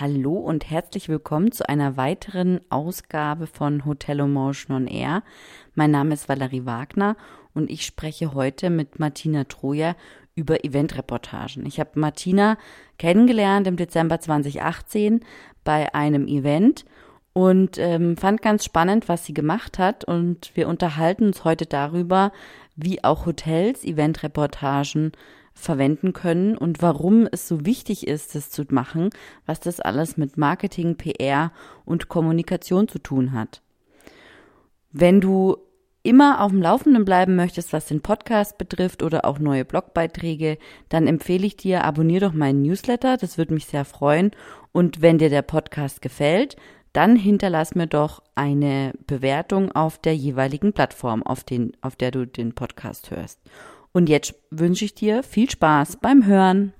Hallo und herzlich willkommen zu einer weiteren Ausgabe von Hotel Emotion on Air. Mein Name ist Valerie Wagner und ich spreche heute mit Martina Troja über Eventreportagen. Ich habe Martina kennengelernt im Dezember 2018 bei einem Event und ähm, fand ganz spannend, was sie gemacht hat. Und wir unterhalten uns heute darüber, wie auch Hotels Eventreportagen verwenden können und warum es so wichtig ist, das zu machen, was das alles mit Marketing, PR und Kommunikation zu tun hat. Wenn du immer auf dem Laufenden bleiben möchtest, was den Podcast betrifft oder auch neue Blogbeiträge, dann empfehle ich dir, abonnier doch meinen Newsletter, das würde mich sehr freuen. Und wenn dir der Podcast gefällt, dann hinterlass mir doch eine Bewertung auf der jeweiligen Plattform, auf, den, auf der du den Podcast hörst. Und jetzt wünsche ich dir viel Spaß beim Hören.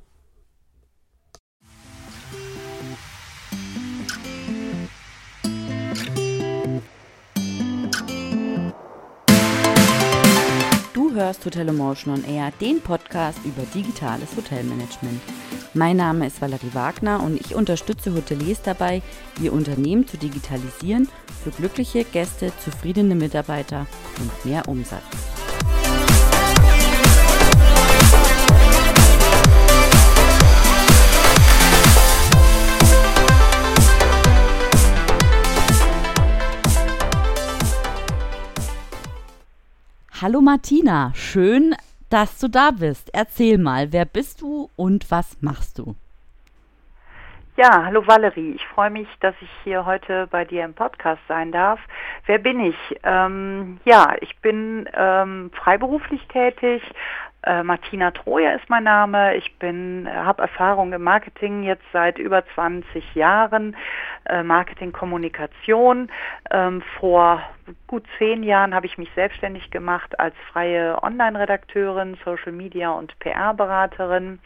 Du hörst Hotel Emotion on Air, den Podcast über digitales Hotelmanagement. Mein Name ist Valerie Wagner und ich unterstütze Hoteliers dabei, ihr Unternehmen zu digitalisieren für glückliche Gäste, zufriedene Mitarbeiter und mehr Umsatz. Hallo Martina, schön, dass du da bist. Erzähl mal, wer bist du und was machst du? Ja, hallo Valerie. Ich freue mich, dass ich hier heute bei dir im Podcast sein darf. Wer bin ich? Ähm, ja, ich bin ähm, freiberuflich tätig, äh, Martina Troja ist mein Name. Ich bin, äh, habe Erfahrung im Marketing jetzt seit über 20 Jahren, äh, Marketingkommunikation. Ähm, vor gut zehn Jahren habe ich mich selbstständig gemacht als freie Online-Redakteurin, Social Media und PR-Beraterin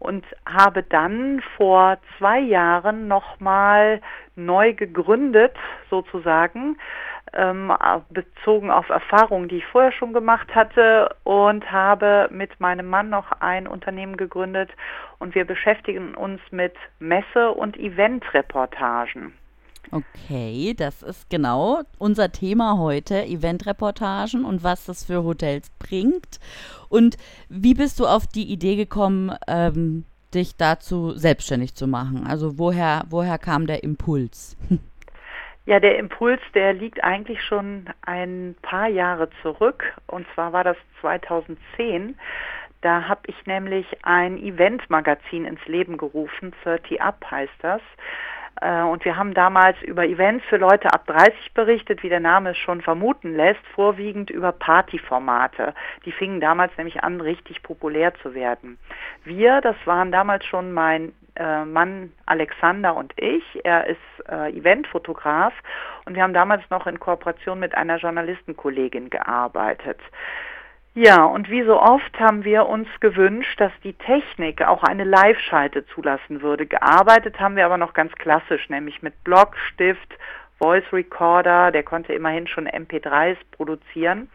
und habe dann vor zwei Jahren nochmal neu gegründet, sozusagen, ähm, bezogen auf Erfahrungen, die ich vorher schon gemacht hatte und habe mit meinem Mann noch ein Unternehmen gegründet und wir beschäftigen uns mit Messe- und Eventreportagen. Okay, das ist genau unser Thema heute, Eventreportagen und was das für Hotels bringt. Und wie bist du auf die Idee gekommen, ähm, dich dazu selbstständig zu machen? Also woher, woher kam der Impuls? Ja, der Impuls, der liegt eigentlich schon ein paar Jahre zurück. Und zwar war das 2010. Da habe ich nämlich ein Eventmagazin ins Leben gerufen, 30 Up heißt das. Äh, und wir haben damals über Events für Leute ab 30 berichtet, wie der Name es schon vermuten lässt, vorwiegend über Partyformate. Die fingen damals nämlich an, richtig populär zu werden. Wir, das waren damals schon mein äh, Mann Alexander und ich. Er ist äh, Eventfotograf und wir haben damals noch in Kooperation mit einer Journalistenkollegin gearbeitet. Ja, und wie so oft haben wir uns gewünscht, dass die Technik auch eine Live-Schalte zulassen würde. Gearbeitet haben wir aber noch ganz klassisch, nämlich mit Block, Stift, Voice Recorder, der konnte immerhin schon MP3s produzieren.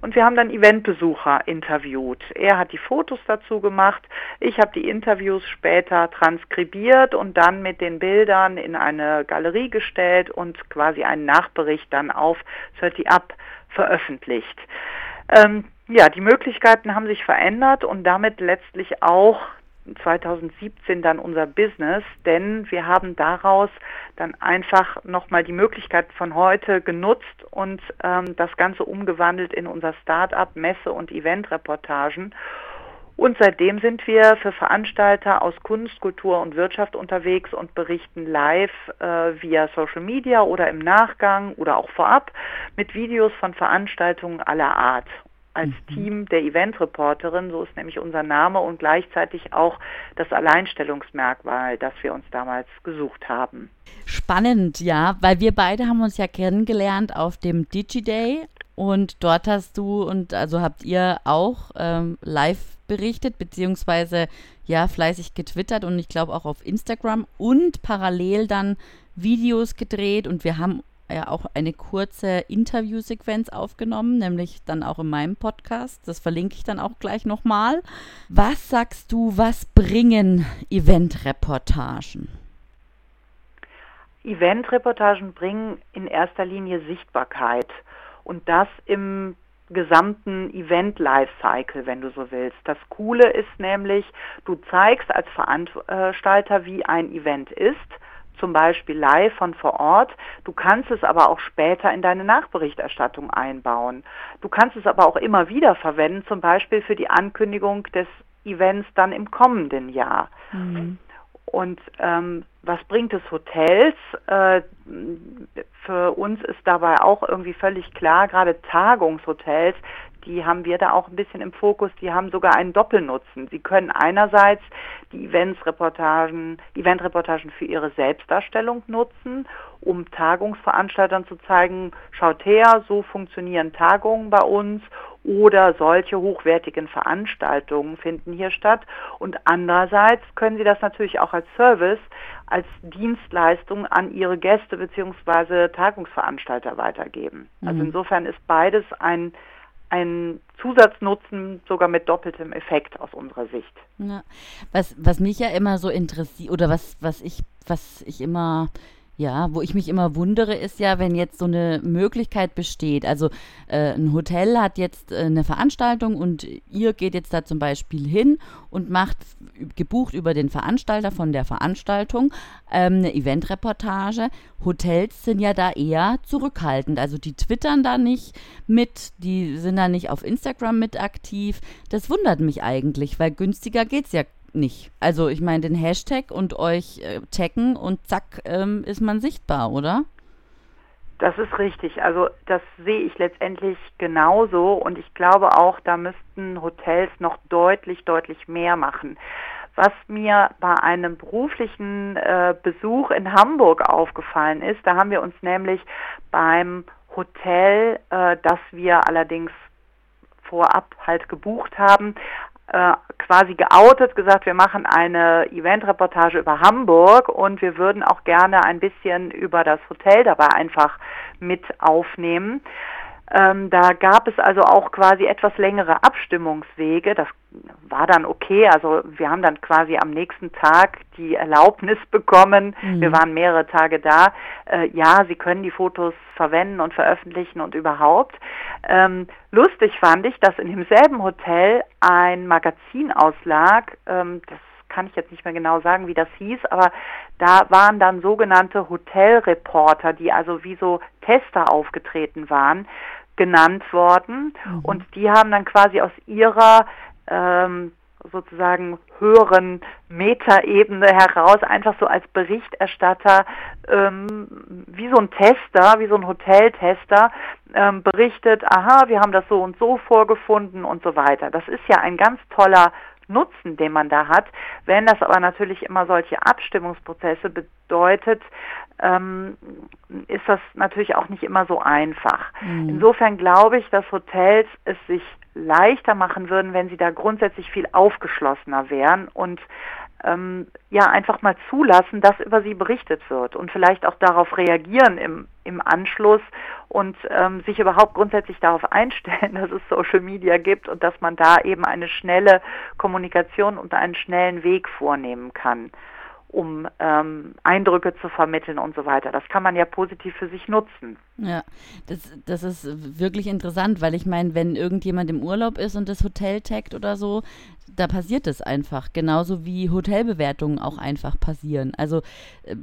Und wir haben dann Eventbesucher interviewt. Er hat die Fotos dazu gemacht, ich habe die Interviews später transkribiert und dann mit den Bildern in eine Galerie gestellt und quasi einen Nachbericht dann auf 30 Up veröffentlicht. Ähm, ja, die Möglichkeiten haben sich verändert und damit letztlich auch 2017 dann unser Business, denn wir haben daraus dann einfach nochmal die Möglichkeit von heute genutzt und ähm, das Ganze umgewandelt in unser Start-up, Messe- und Eventreportagen. Und seitdem sind wir für Veranstalter aus Kunst, Kultur und Wirtschaft unterwegs und berichten live äh, via Social Media oder im Nachgang oder auch vorab mit Videos von Veranstaltungen aller Art als mhm. Team der Eventreporterin, so ist nämlich unser Name und gleichzeitig auch das Alleinstellungsmerkmal, das wir uns damals gesucht haben. Spannend, ja, weil wir beide haben uns ja kennengelernt auf dem DigiDay und dort hast du und also habt ihr auch ähm, live berichtet, beziehungsweise ja fleißig getwittert und ich glaube auch auf Instagram und parallel dann Videos gedreht und wir haben ja auch eine kurze Interviewsequenz aufgenommen, nämlich dann auch in meinem Podcast. Das verlinke ich dann auch gleich nochmal. Was sagst du, was bringen Eventreportagen? Eventreportagen bringen in erster Linie Sichtbarkeit und das im gesamten Event Lifecycle, wenn du so willst. Das Coole ist nämlich, du zeigst als Veranstalter, wie ein Event ist, zum Beispiel live von vor Ort. Du kannst es aber auch später in deine Nachberichterstattung einbauen. Du kannst es aber auch immer wieder verwenden, zum Beispiel für die Ankündigung des Events dann im kommenden Jahr. Mhm. Und ähm, was bringt es Hotels? Äh, für uns ist dabei auch irgendwie völlig klar, gerade Tagungshotels, die haben wir da auch ein bisschen im Fokus, die haben sogar einen Doppelnutzen. Sie können einerseits die Eventsreportagen, Eventreportagen für ihre Selbstdarstellung nutzen, um Tagungsveranstaltern zu zeigen, schaut her, so funktionieren Tagungen bei uns oder solche hochwertigen Veranstaltungen finden hier statt. Und andererseits können Sie das natürlich auch als Service, als Dienstleistung an Ihre Gäste bzw. Tagungsveranstalter weitergeben. Also mhm. Also insofern ist beides ein ein Zusatznutzen sogar mit doppeltem Effekt aus unserer Sicht. Ja. Was, was mich ja immer so interessiert oder was, was ich, was ich immer ja, wo ich mich immer wundere, ist ja, wenn jetzt so eine Möglichkeit besteht. Also äh, ein Hotel hat jetzt äh, eine Veranstaltung und ihr geht jetzt da zum Beispiel hin und macht gebucht über den Veranstalter von der Veranstaltung ähm, eine Eventreportage. Hotels sind ja da eher zurückhaltend. Also die twittern da nicht mit, die sind da nicht auf Instagram mit aktiv. Das wundert mich eigentlich, weil günstiger geht es ja nicht. Also ich meine den Hashtag und euch äh, taggen und zack ähm, ist man sichtbar, oder? Das ist richtig. Also das sehe ich letztendlich genauso und ich glaube auch, da müssten Hotels noch deutlich, deutlich mehr machen. Was mir bei einem beruflichen äh, Besuch in Hamburg aufgefallen ist, da haben wir uns nämlich beim Hotel, äh, das wir allerdings vorab halt gebucht haben, quasi geoutet, gesagt, wir machen eine Eventreportage über Hamburg und wir würden auch gerne ein bisschen über das Hotel dabei einfach mit aufnehmen. Ähm, da gab es also auch quasi etwas längere Abstimmungswege. Das war dann okay. Also wir haben dann quasi am nächsten Tag die Erlaubnis bekommen. Mhm. Wir waren mehrere Tage da. Äh, ja, Sie können die Fotos verwenden und veröffentlichen und überhaupt. Ähm, lustig fand ich, dass in demselben Hotel ein Magazin auslag. Ähm, das kann ich jetzt nicht mehr genau sagen, wie das hieß, aber da waren dann sogenannte Hotelreporter, die also wie so Tester aufgetreten waren genannt worden mhm. und die haben dann quasi aus ihrer ähm, sozusagen höheren Metaebene heraus einfach so als Berichterstatter ähm, wie so ein Tester, wie so ein Hoteltester ähm, berichtet, aha, wir haben das so und so vorgefunden und so weiter. Das ist ja ein ganz toller Nutzen, den man da hat. Wenn das aber natürlich immer solche Abstimmungsprozesse bedeutet, ähm, ist das natürlich auch nicht immer so einfach. Mhm. Insofern glaube ich, dass Hotels es sich leichter machen würden, wenn sie da grundsätzlich viel aufgeschlossener wären und ähm, ja einfach mal zulassen, dass über sie berichtet wird und vielleicht auch darauf reagieren im, im Anschluss und ähm, sich überhaupt grundsätzlich darauf einstellen, dass es Social Media gibt und dass man da eben eine schnelle Kommunikation und einen schnellen Weg vornehmen kann um ähm, Eindrücke zu vermitteln und so weiter. Das kann man ja positiv für sich nutzen. Ja, das, das ist wirklich interessant, weil ich meine, wenn irgendjemand im Urlaub ist und das Hotel taggt oder so, da passiert es einfach. Genauso wie Hotelbewertungen auch einfach passieren. Also äh,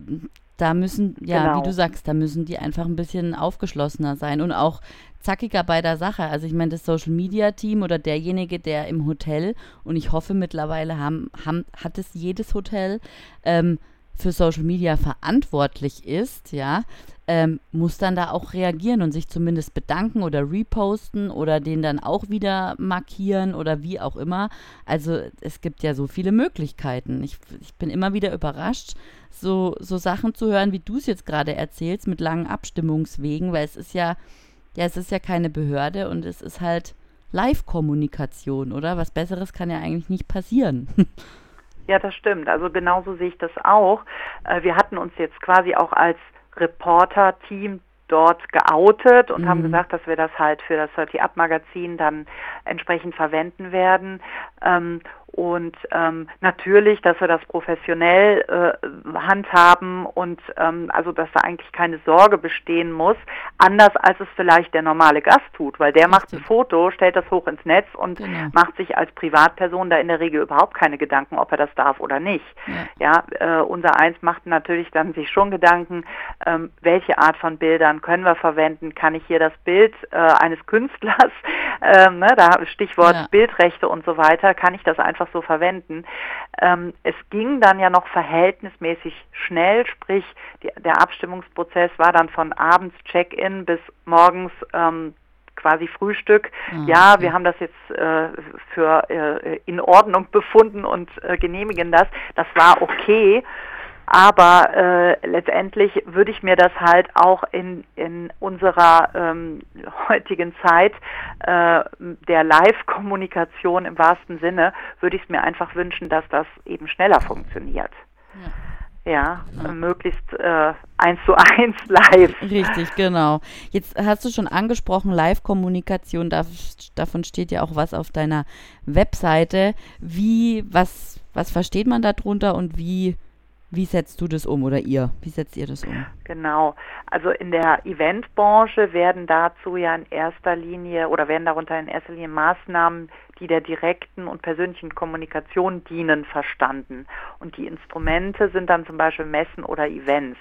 da müssen, ja, genau. wie du sagst, da müssen die einfach ein bisschen aufgeschlossener sein und auch zackiger bei der Sache. Also ich meine, das Social Media Team oder derjenige, der im Hotel, und ich hoffe mittlerweile haben, haben, hat es jedes Hotel, ähm, für Social Media verantwortlich ist, ja, ähm, muss dann da auch reagieren und sich zumindest bedanken oder reposten oder den dann auch wieder markieren oder wie auch immer. Also es gibt ja so viele Möglichkeiten. Ich, ich bin immer wieder überrascht, so, so Sachen zu hören, wie du es jetzt gerade erzählst, mit langen Abstimmungswegen, weil es ist ja, ja, es ist ja keine Behörde und es ist halt Live-Kommunikation, oder? Was Besseres kann ja eigentlich nicht passieren. Ja, das stimmt. Also genauso sehe ich das auch. Äh, wir hatten uns jetzt quasi auch als Reporter-Team dort geoutet und mhm. haben gesagt, dass wir das halt für das 30 Up Magazin dann entsprechend verwenden werden. Ähm, Und ähm, natürlich, dass wir das professionell äh, handhaben und ähm, also dass da eigentlich keine Sorge bestehen muss, anders als es vielleicht der normale Gast tut, weil der macht ein Foto, stellt das hoch ins Netz und genau. macht sich als Privatperson da in der Regel überhaupt keine Gedanken, ob er das darf oder nicht. Ja, ja äh, unser Eins macht natürlich dann sich schon Gedanken, ähm, welche Art von Bildern können wir verwenden? Kann ich hier das Bild äh, eines Künstlers, ähm, ne, da Stichwort ja. Bildrechte und so weiter, kann ich das einfach so verwenden? Ähm, es ging dann ja noch verhältnismäßig schnell, sprich die, der Abstimmungsprozess war dann von abends Check-in bis morgens ähm, quasi Frühstück. Mhm. Ja, wir haben das jetzt äh, für äh, in Ordnung befunden und äh, genehmigen das. Das war okay. Aber äh, letztendlich würde ich mir das halt auch in, in unserer ähm, heutigen Zeit äh, der Live-Kommunikation im wahrsten Sinne, würde ich es mir einfach wünschen, dass das eben schneller funktioniert. Ja. Ja, ja. möglichst äh, eins zu eins live. Richtig, genau. Jetzt hast du schon angesprochen, Live-Kommunikation, davon steht ja auch was auf deiner Webseite. Wie, was, was versteht man darunter und wie wie setzt du das um oder ihr? Wie setzt ihr das um? Genau. Also in der Eventbranche werden dazu ja in erster Linie oder werden darunter in erster Linie Maßnahmen, die der direkten und persönlichen Kommunikation dienen, verstanden. Und die Instrumente sind dann zum Beispiel Messen oder Events.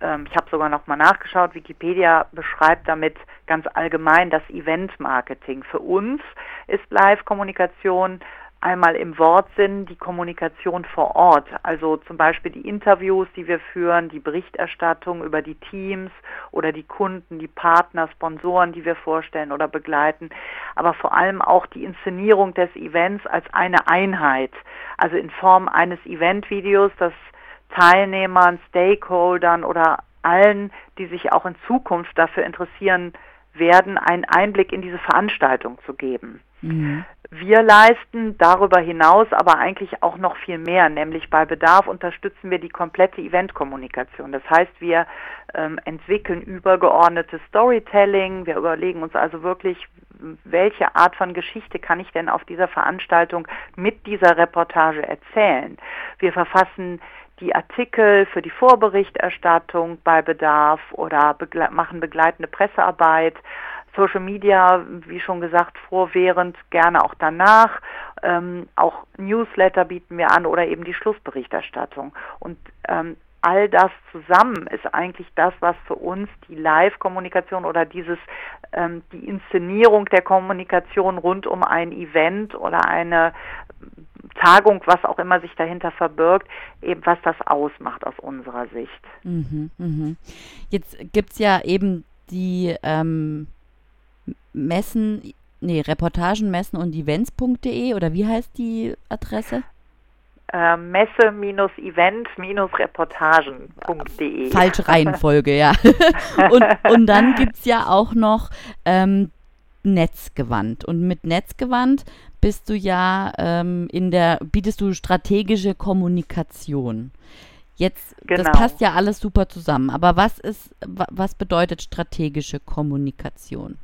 Ähm, ich habe sogar noch mal nachgeschaut. Wikipedia beschreibt damit ganz allgemein das Event-Marketing. Für uns ist Live-Kommunikation einmal im Wortsinn die Kommunikation vor Ort, also zum Beispiel die Interviews, die wir führen, die Berichterstattung über die Teams oder die Kunden, die Partner, Sponsoren, die wir vorstellen oder begleiten, aber vor allem auch die Inszenierung des Events als eine Einheit, also in Form eines Eventvideos, das Teilnehmern, Stakeholdern oder allen, die sich auch in Zukunft dafür interessieren werden, einen Einblick in diese Veranstaltung zu geben. Mhm. Wir leisten darüber hinaus aber eigentlich auch noch viel mehr, nämlich bei Bedarf unterstützen wir die komplette Eventkommunikation. Das heißt, wir ähm, entwickeln übergeordnetes Storytelling, wir überlegen uns also wirklich, welche Art von Geschichte kann ich denn auf dieser Veranstaltung mit dieser Reportage erzählen. Wir verfassen die Artikel für die Vorberichterstattung bei Bedarf oder begle machen begleitende Pressearbeit Social Media, wie schon gesagt, vor, während, gerne auch danach. Ähm, auch Newsletter bieten wir an oder eben die Schlussberichterstattung. Und ähm, all das zusammen ist eigentlich das, was für uns die Live-Kommunikation oder dieses ähm, die Inszenierung der Kommunikation rund um ein Event oder eine Tagung, was auch immer sich dahinter verbirgt, eben was das ausmacht aus unserer Sicht. Mhm, mh. Jetzt gibt es ja eben die ähm, Messen, nee, Reportagen, Messen und Events.de oder wie heißt die Adresse? Äh, Messe-Event-Reportagen.de. Falsche Reihenfolge, ja. und, und dann gibt es ja auch noch ähm, Netzgewandt. Und mit Netzgewandt bist du ja ähm, in der, bietest du strategische Kommunikation. Jetzt, genau. das passt ja alles super zusammen. Aber was ist, was bedeutet strategische Kommunikation?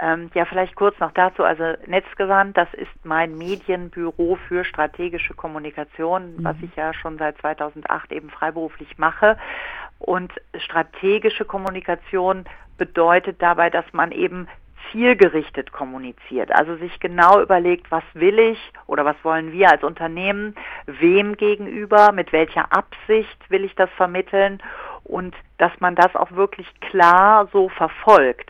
Ähm, ja, vielleicht kurz noch dazu. Also Netzgewandt, das ist mein Medienbüro für strategische Kommunikation, mhm. was ich ja schon seit 2008 eben freiberuflich mache. Und strategische Kommunikation bedeutet dabei, dass man eben zielgerichtet kommuniziert, also sich genau überlegt, was will ich oder was wollen wir als Unternehmen, wem gegenüber, mit welcher Absicht will ich das vermitteln und dass man das auch wirklich klar so verfolgt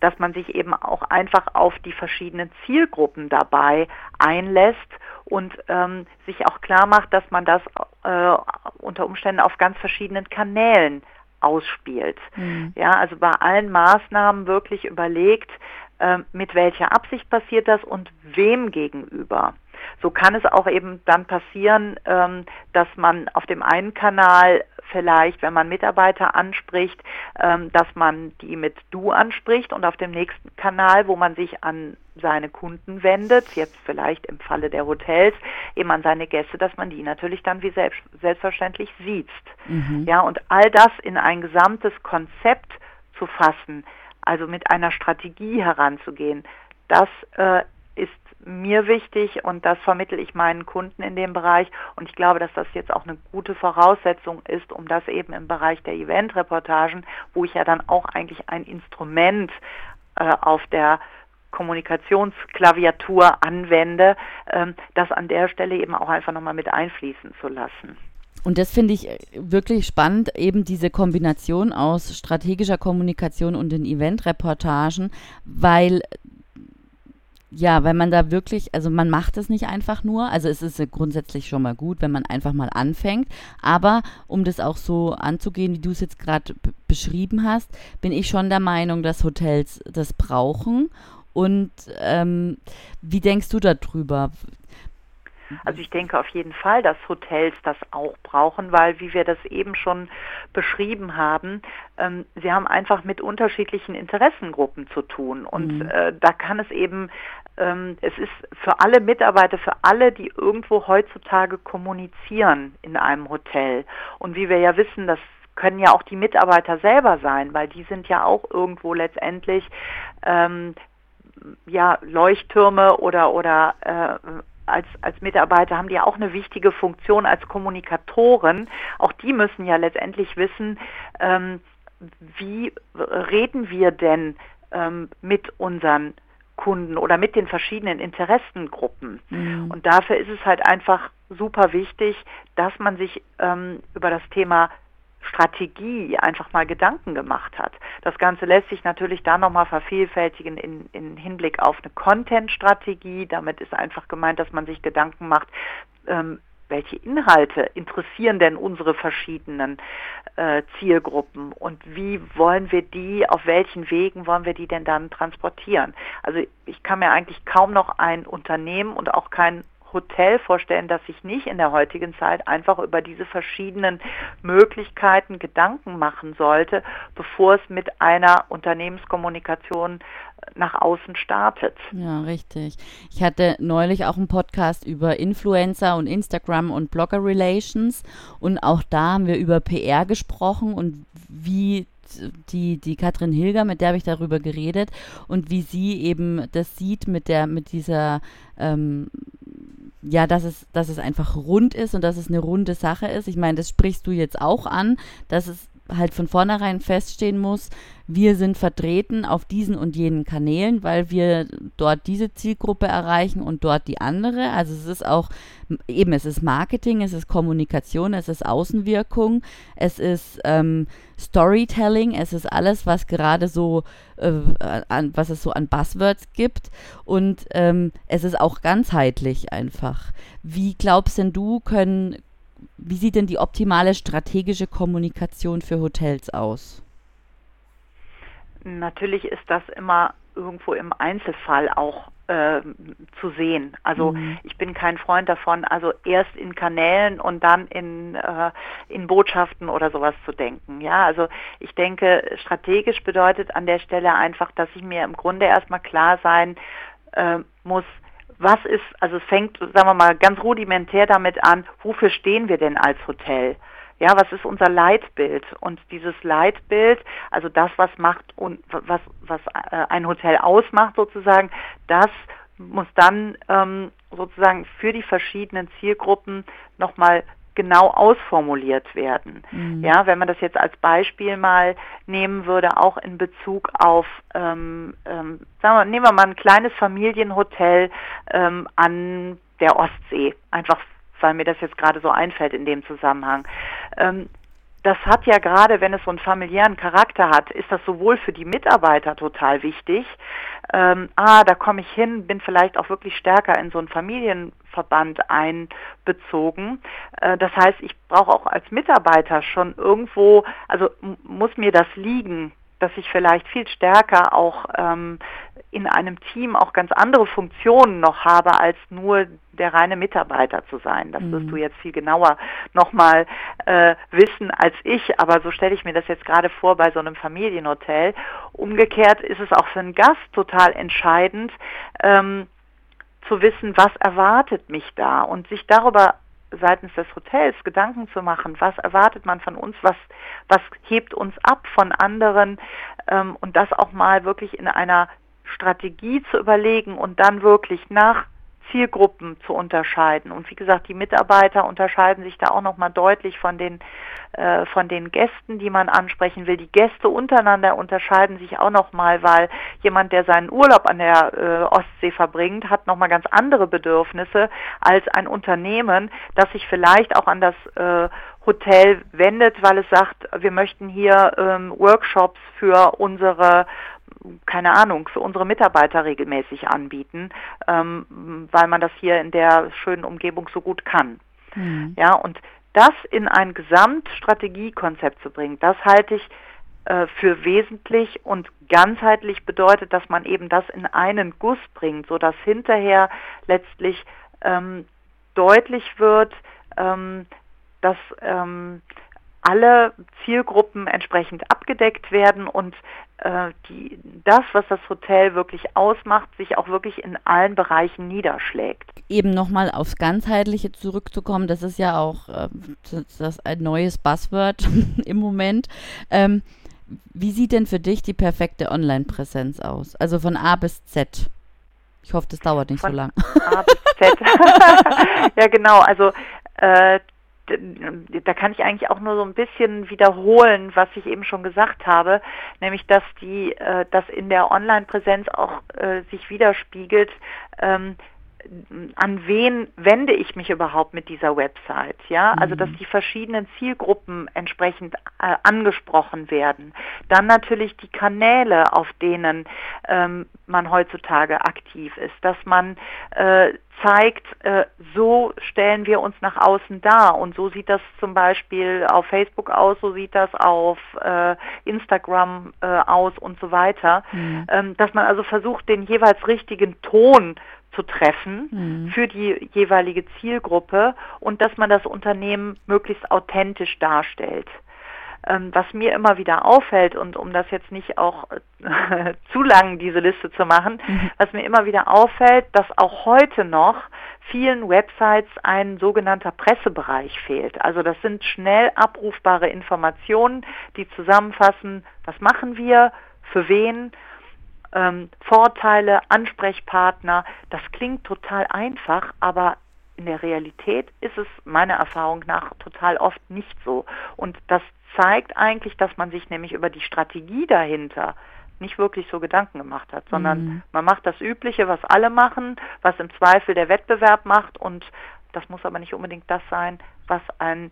dass man sich eben auch einfach auf die verschiedenen Zielgruppen dabei einlässt und ähm, sich auch klar macht, dass man das äh, unter Umständen auf ganz verschiedenen Kanälen ausspielt. Mhm. Ja, also bei allen Maßnahmen wirklich überlegt, äh, mit welcher Absicht passiert das und wem gegenüber. So kann es auch eben dann passieren, ähm, dass man auf dem einen Kanal vielleicht, wenn man Mitarbeiter anspricht, ähm, dass man die mit Du anspricht und auf dem nächsten Kanal, wo man sich an seine Kunden wendet, jetzt vielleicht im Falle der Hotels, eben an seine Gäste, dass man die natürlich dann wie selbst, selbstverständlich sieht. Mhm. Ja, und all das in ein gesamtes Konzept zu fassen, also mit einer Strategie heranzugehen, das äh, mir wichtig und das vermittel ich meinen Kunden in dem Bereich. Und ich glaube, dass das jetzt auch eine gute Voraussetzung ist, um das eben im Bereich der Eventreportagen, wo ich ja dann auch eigentlich ein Instrument äh, auf der Kommunikationsklaviatur anwende, ähm, das an der Stelle eben auch einfach nochmal mit einfließen zu lassen. Und das finde ich äh, wirklich spannend, eben diese Kombination aus strategischer Kommunikation und den Eventreportagen, weil ja, weil man da wirklich, also man macht es nicht einfach nur, also es ist grundsätzlich schon mal gut, wenn man einfach mal anfängt, aber um das auch so anzugehen, wie du es jetzt gerade beschrieben hast, bin ich schon der Meinung, dass Hotels das brauchen. Und ähm, wie denkst du darüber? Also ich denke auf jeden Fall, dass Hotels das auch brauchen, weil, wie wir das eben schon beschrieben haben, ähm, sie haben einfach mit unterschiedlichen Interessengruppen zu tun. Und mhm. äh, da kann es eben, ähm, es ist für alle Mitarbeiter, für alle, die irgendwo heutzutage kommunizieren in einem Hotel. Und wie wir ja wissen, das können ja auch die Mitarbeiter selber sein, weil die sind ja auch irgendwo letztendlich ähm, ja, Leuchttürme oder, oder äh, als, als Mitarbeiter haben die ja auch eine wichtige Funktion als Kommunikatoren. Auch die müssen ja letztendlich wissen, ähm, wie reden wir denn ähm, mit unseren Kunden oder mit den verschiedenen Interessengruppen. Mhm. Und dafür ist es halt einfach super wichtig, dass man sich ähm, über das Thema Strategie einfach mal Gedanken gemacht hat. Das Ganze lässt sich natürlich da nochmal vervielfältigen in, in Hinblick auf eine Content-Strategie. Damit ist einfach gemeint, dass man sich Gedanken macht, ähm, welche Inhalte interessieren denn unsere verschiedenen äh, Zielgruppen und wie wollen wir die, auf welchen Wegen wollen wir die denn dann transportieren? Also ich kann mir eigentlich kaum noch ein Unternehmen und auch kein Hotel vorstellen, das sich nicht in der heutigen Zeit einfach über diese verschiedenen Möglichkeiten Gedanken machen sollte, bevor es mit einer Unternehmenskommunikation nach außen startet. Ja, richtig. Ich hatte neulich auch einen Podcast über Influencer und Instagram und Blogger Relations und auch da haben wir über PR gesprochen und wie die, die Katrin Hilger, mit der habe ich darüber geredet und wie sie eben das sieht mit der, mit dieser ähm, ja, dass es, dass es einfach rund ist und dass es eine runde Sache ist. Ich meine, das sprichst du jetzt auch an, dass es halt von vornherein feststehen muss, wir sind vertreten auf diesen und jenen Kanälen, weil wir dort diese Zielgruppe erreichen und dort die andere. Also es ist auch eben, es ist Marketing, es ist Kommunikation, es ist Außenwirkung, es ist ähm, Storytelling, es ist alles, was gerade so, äh, an, was es so an Buzzwords gibt und ähm, es ist auch ganzheitlich einfach. Wie glaubst denn du, können wie sieht denn die optimale strategische Kommunikation für Hotels aus? Natürlich ist das immer irgendwo im Einzelfall auch äh, zu sehen. Also mhm. ich bin kein Freund davon, also erst in Kanälen und dann in, äh, in Botschaften oder sowas zu denken. Ja, also ich denke, strategisch bedeutet an der Stelle einfach, dass ich mir im Grunde erstmal klar sein äh, muss, was ist, also es fängt, sagen wir mal, ganz rudimentär damit an, wofür stehen wir denn als Hotel? Ja, was ist unser Leitbild? Und dieses Leitbild, also das, was macht und was, was äh, ein Hotel ausmacht sozusagen, das muss dann ähm, sozusagen für die verschiedenen Zielgruppen nochmal genau ausformuliert werden. Mhm. Ja, wenn man das jetzt als Beispiel mal nehmen würde, auch in Bezug auf, ähm, ähm, sagen wir, nehmen wir mal ein kleines Familienhotel ähm, an der Ostsee, einfach weil mir das jetzt gerade so einfällt in dem Zusammenhang. Ähm, das hat ja gerade, wenn es so einen familiären Charakter hat, ist das sowohl für die Mitarbeiter total wichtig. Ähm, ah, da komme ich hin, bin vielleicht auch wirklich stärker in so einen Familienverband einbezogen. Äh, das heißt, ich brauche auch als Mitarbeiter schon irgendwo, also muss mir das liegen, dass ich vielleicht viel stärker auch ähm, in einem Team auch ganz andere Funktionen noch habe, als nur der reine Mitarbeiter zu sein. Das mhm. wirst du jetzt viel genauer nochmal äh, wissen als ich, aber so stelle ich mir das jetzt gerade vor bei so einem Familienhotel. Umgekehrt ist es auch für einen Gast total entscheidend, ähm, zu wissen, was erwartet mich da und sich darüber seitens des Hotels Gedanken zu machen, was erwartet man von uns, was, was hebt uns ab von anderen ähm, und das auch mal wirklich in einer Strategie zu überlegen und dann wirklich nach Zielgruppen zu unterscheiden. Und wie gesagt, die Mitarbeiter unterscheiden sich da auch nochmal deutlich von den, äh, von den Gästen, die man ansprechen will. Die Gäste untereinander unterscheiden sich auch nochmal, weil jemand, der seinen Urlaub an der äh, Ostsee verbringt, hat nochmal ganz andere Bedürfnisse als ein Unternehmen, das sich vielleicht auch an das äh, Hotel wendet, weil es sagt, wir möchten hier ähm, Workshops für unsere keine Ahnung, für unsere Mitarbeiter regelmäßig anbieten, ähm, weil man das hier in der schönen Umgebung so gut kann. Mhm. Ja, und das in ein Gesamtstrategiekonzept zu bringen, das halte ich äh, für wesentlich und ganzheitlich bedeutet, dass man eben das in einen Guss bringt, sodass hinterher letztlich ähm, deutlich wird, ähm, dass ähm, alle Zielgruppen entsprechend abgedeckt werden und äh, die, das, was das Hotel wirklich ausmacht, sich auch wirklich in allen Bereichen niederschlägt. Eben nochmal aufs Ganzheitliche zurückzukommen, das ist ja auch äh, das, das ein neues Buzzword im Moment. Ähm, wie sieht denn für dich die perfekte Online-Präsenz aus? Also von A bis Z. Ich hoffe, das dauert nicht von so lang. A bis Z. ja, genau. Also äh, da kann ich eigentlich auch nur so ein bisschen wiederholen, was ich eben schon gesagt habe, nämlich dass die, äh, dass in der Online-Präsenz auch äh, sich widerspiegelt, ähm, an wen wende ich mich überhaupt mit dieser Website, ja? Also dass mhm. die verschiedenen Zielgruppen entsprechend äh, angesprochen werden. Dann natürlich die Kanäle, auf denen ähm, man heutzutage aktiv ist, dass man äh, zeigt, äh, so stellen wir uns nach außen dar und so sieht das zum Beispiel auf Facebook aus, so sieht das auf äh, Instagram äh, aus und so weiter, mhm. ähm, dass man also versucht, den jeweils richtigen Ton zu treffen mhm. für die jeweilige Zielgruppe und dass man das Unternehmen möglichst authentisch darstellt. Ähm, was mir immer wieder auffällt und um das jetzt nicht auch äh, zu lang diese Liste zu machen, mhm. was mir immer wieder auffällt, dass auch heute noch vielen Websites ein sogenannter Pressebereich fehlt. Also das sind schnell abrufbare Informationen, die zusammenfassen, was machen wir, für wen, ähm, Vorteile, Ansprechpartner. Das klingt total einfach, aber in der Realität ist es meiner Erfahrung nach total oft nicht so. Und das zeigt eigentlich, dass man sich nämlich über die Strategie dahinter nicht wirklich so Gedanken gemacht hat, sondern mhm. man macht das Übliche, was alle machen, was im Zweifel der Wettbewerb macht und das muss aber nicht unbedingt das sein, was einen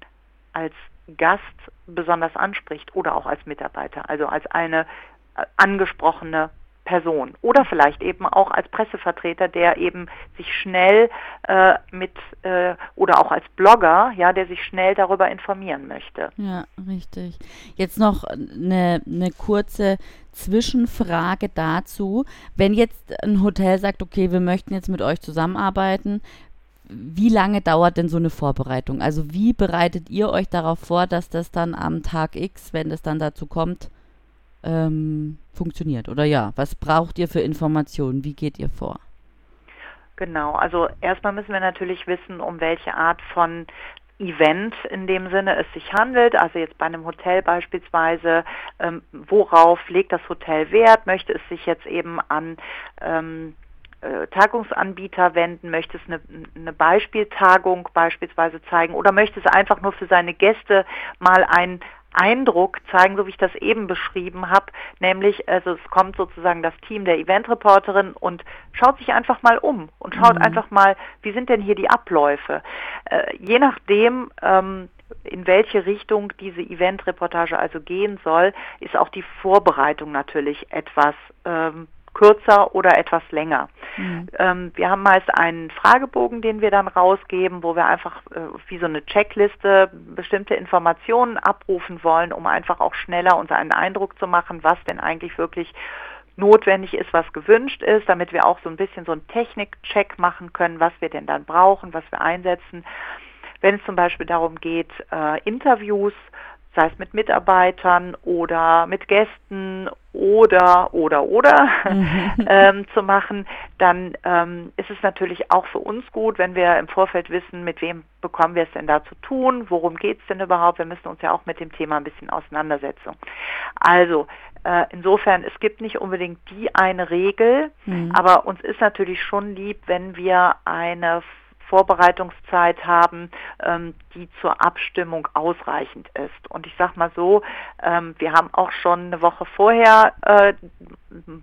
als Gast besonders anspricht oder auch als Mitarbeiter, also als eine äh, angesprochene Person oder vielleicht eben auch als Pressevertreter, der eben sich schnell äh, mit äh, oder auch als Blogger, ja, der sich schnell darüber informieren möchte. Ja, richtig. Jetzt noch eine, eine kurze Zwischenfrage dazu. Wenn jetzt ein Hotel sagt, okay, wir möchten jetzt mit euch zusammenarbeiten, wie lange dauert denn so eine Vorbereitung? Also wie bereitet ihr euch darauf vor, dass das dann am Tag X, wenn es dann dazu kommt, ähm, funktioniert. Oder ja, was braucht ihr für Informationen? Wie geht ihr vor? Genau, also erstmal müssen wir natürlich wissen, um welche Art von Event in dem Sinne es sich handelt. Also jetzt bei einem Hotel beispielsweise, ähm, worauf legt das Hotel Wert? Möchte es sich jetzt eben an ähm, äh, Tagungsanbieter wenden, möchte es eine, eine, Beispieltagung beispielsweise zeigen oder möchte es einfach nur für seine Gäste mal ein, Eindruck zeigen, so wie ich das eben beschrieben habe, nämlich also es kommt sozusagen das Team der Eventreporterin und schaut sich einfach mal um und schaut mhm. einfach mal, wie sind denn hier die Abläufe. Äh, je nachdem, ähm, in welche Richtung diese Eventreportage also gehen soll, ist auch die Vorbereitung natürlich etwas ähm, kürzer oder etwas länger. Mhm. Ähm, wir haben meist einen Fragebogen, den wir dann rausgeben, wo wir einfach äh, wie so eine Checkliste bestimmte Informationen abrufen wollen, um einfach auch schneller uns einen Eindruck zu machen, was denn eigentlich wirklich notwendig ist, was gewünscht ist, damit wir auch so ein bisschen so einen Technikcheck machen können, was wir denn dann brauchen, was wir einsetzen. Wenn es zum Beispiel darum geht, äh, Interviews sei es mit Mitarbeitern oder mit Gästen oder, oder, oder mhm. ähm, zu machen, dann ähm, ist es natürlich auch für uns gut, wenn wir im Vorfeld wissen, mit wem bekommen wir es denn da zu tun, worum geht es denn überhaupt. Wir müssen uns ja auch mit dem Thema ein bisschen auseinandersetzen. Also äh, insofern, es gibt nicht unbedingt die eine Regel, mhm. aber uns ist natürlich schon lieb, wenn wir eine Vorbereitungszeit haben, ähm, die zur Abstimmung ausreichend ist. Und ich sage mal so, ähm, wir haben auch schon eine Woche vorher äh,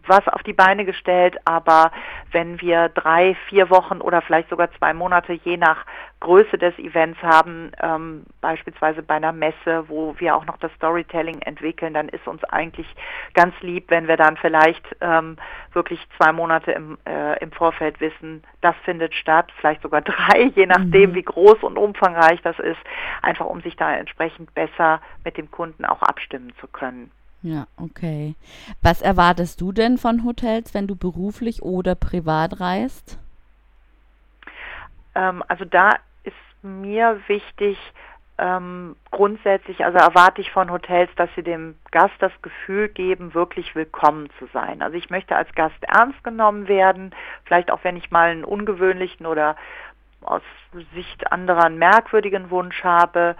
was auf die Beine gestellt, aber wenn wir drei, vier Wochen oder vielleicht sogar zwei Monate je nach Größe des Events haben, ähm, beispielsweise bei einer Messe, wo wir auch noch das Storytelling entwickeln, dann ist uns eigentlich ganz lieb, wenn wir dann vielleicht ähm, wirklich zwei Monate im, äh, im Vorfeld wissen, das findet statt, vielleicht sogar drei, je nachdem, mhm. wie groß und umfangreich das ist, einfach um sich da entsprechend besser mit dem Kunden auch abstimmen zu können. Ja, okay. Was erwartest du denn von Hotels, wenn du beruflich oder privat reist? Ähm, also da mir wichtig, ähm, grundsätzlich, also erwarte ich von Hotels, dass sie dem Gast das Gefühl geben, wirklich willkommen zu sein. Also ich möchte als Gast ernst genommen werden, vielleicht auch wenn ich mal einen ungewöhnlichen oder aus Sicht anderer einen merkwürdigen Wunsch habe,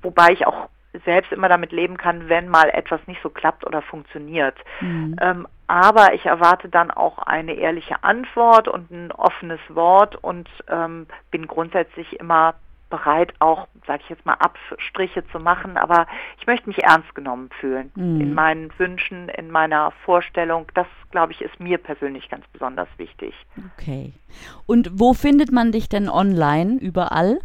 wobei ich auch selbst immer damit leben kann, wenn mal etwas nicht so klappt oder funktioniert. Mhm. Ähm, aber ich erwarte dann auch eine ehrliche Antwort und ein offenes Wort und ähm, bin grundsätzlich immer bereit, auch, sage ich jetzt mal, Abstriche zu machen. Aber ich möchte mich ernst genommen fühlen mhm. in meinen Wünschen, in meiner Vorstellung. Das, glaube ich, ist mir persönlich ganz besonders wichtig. Okay. Und wo findet man dich denn online überall?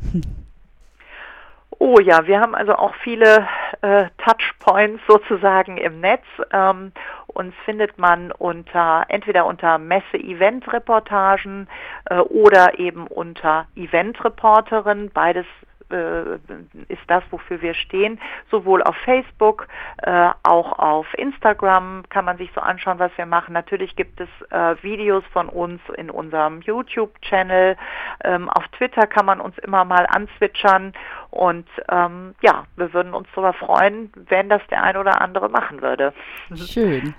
Oh ja, wir haben also auch viele äh, Touchpoints sozusagen im Netz. Ähm, uns findet man unter entweder unter Messe-Event-Reportagen äh, oder eben unter Event-Reporterin. Beides äh, ist das, wofür wir stehen. Sowohl auf Facebook, äh, auch auf Instagram kann man sich so anschauen, was wir machen. Natürlich gibt es äh, Videos von uns in unserem YouTube-Channel. Ähm, auf Twitter kann man uns immer mal anzwitschern. Und ähm, ja, wir würden uns darüber freuen, wenn das der ein oder andere machen würde. Schön.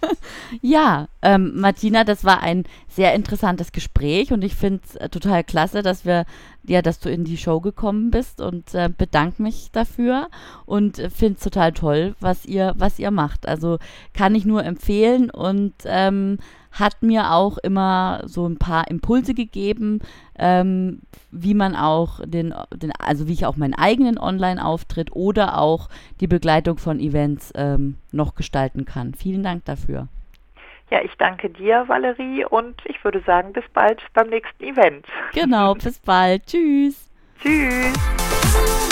ja, ähm, Martina, das war ein sehr interessantes Gespräch und ich finde es äh, total klasse, dass wir ja, dass du in die Show gekommen bist und äh, bedanke mich dafür und äh, finde es total toll, was ihr, was ihr macht. Also kann ich nur empfehlen und ähm, hat mir auch immer so ein paar Impulse gegeben, ähm, wie man auch den, den, also wie ich auch meinen eigenen Online-Auftritt oder auch die Begleitung von Events ähm, noch gestalten kann. Vielen Dank dafür. Ja, ich danke dir, Valerie, und ich würde sagen, bis bald beim nächsten Event. Genau, bis bald. Tschüss. Tschüss.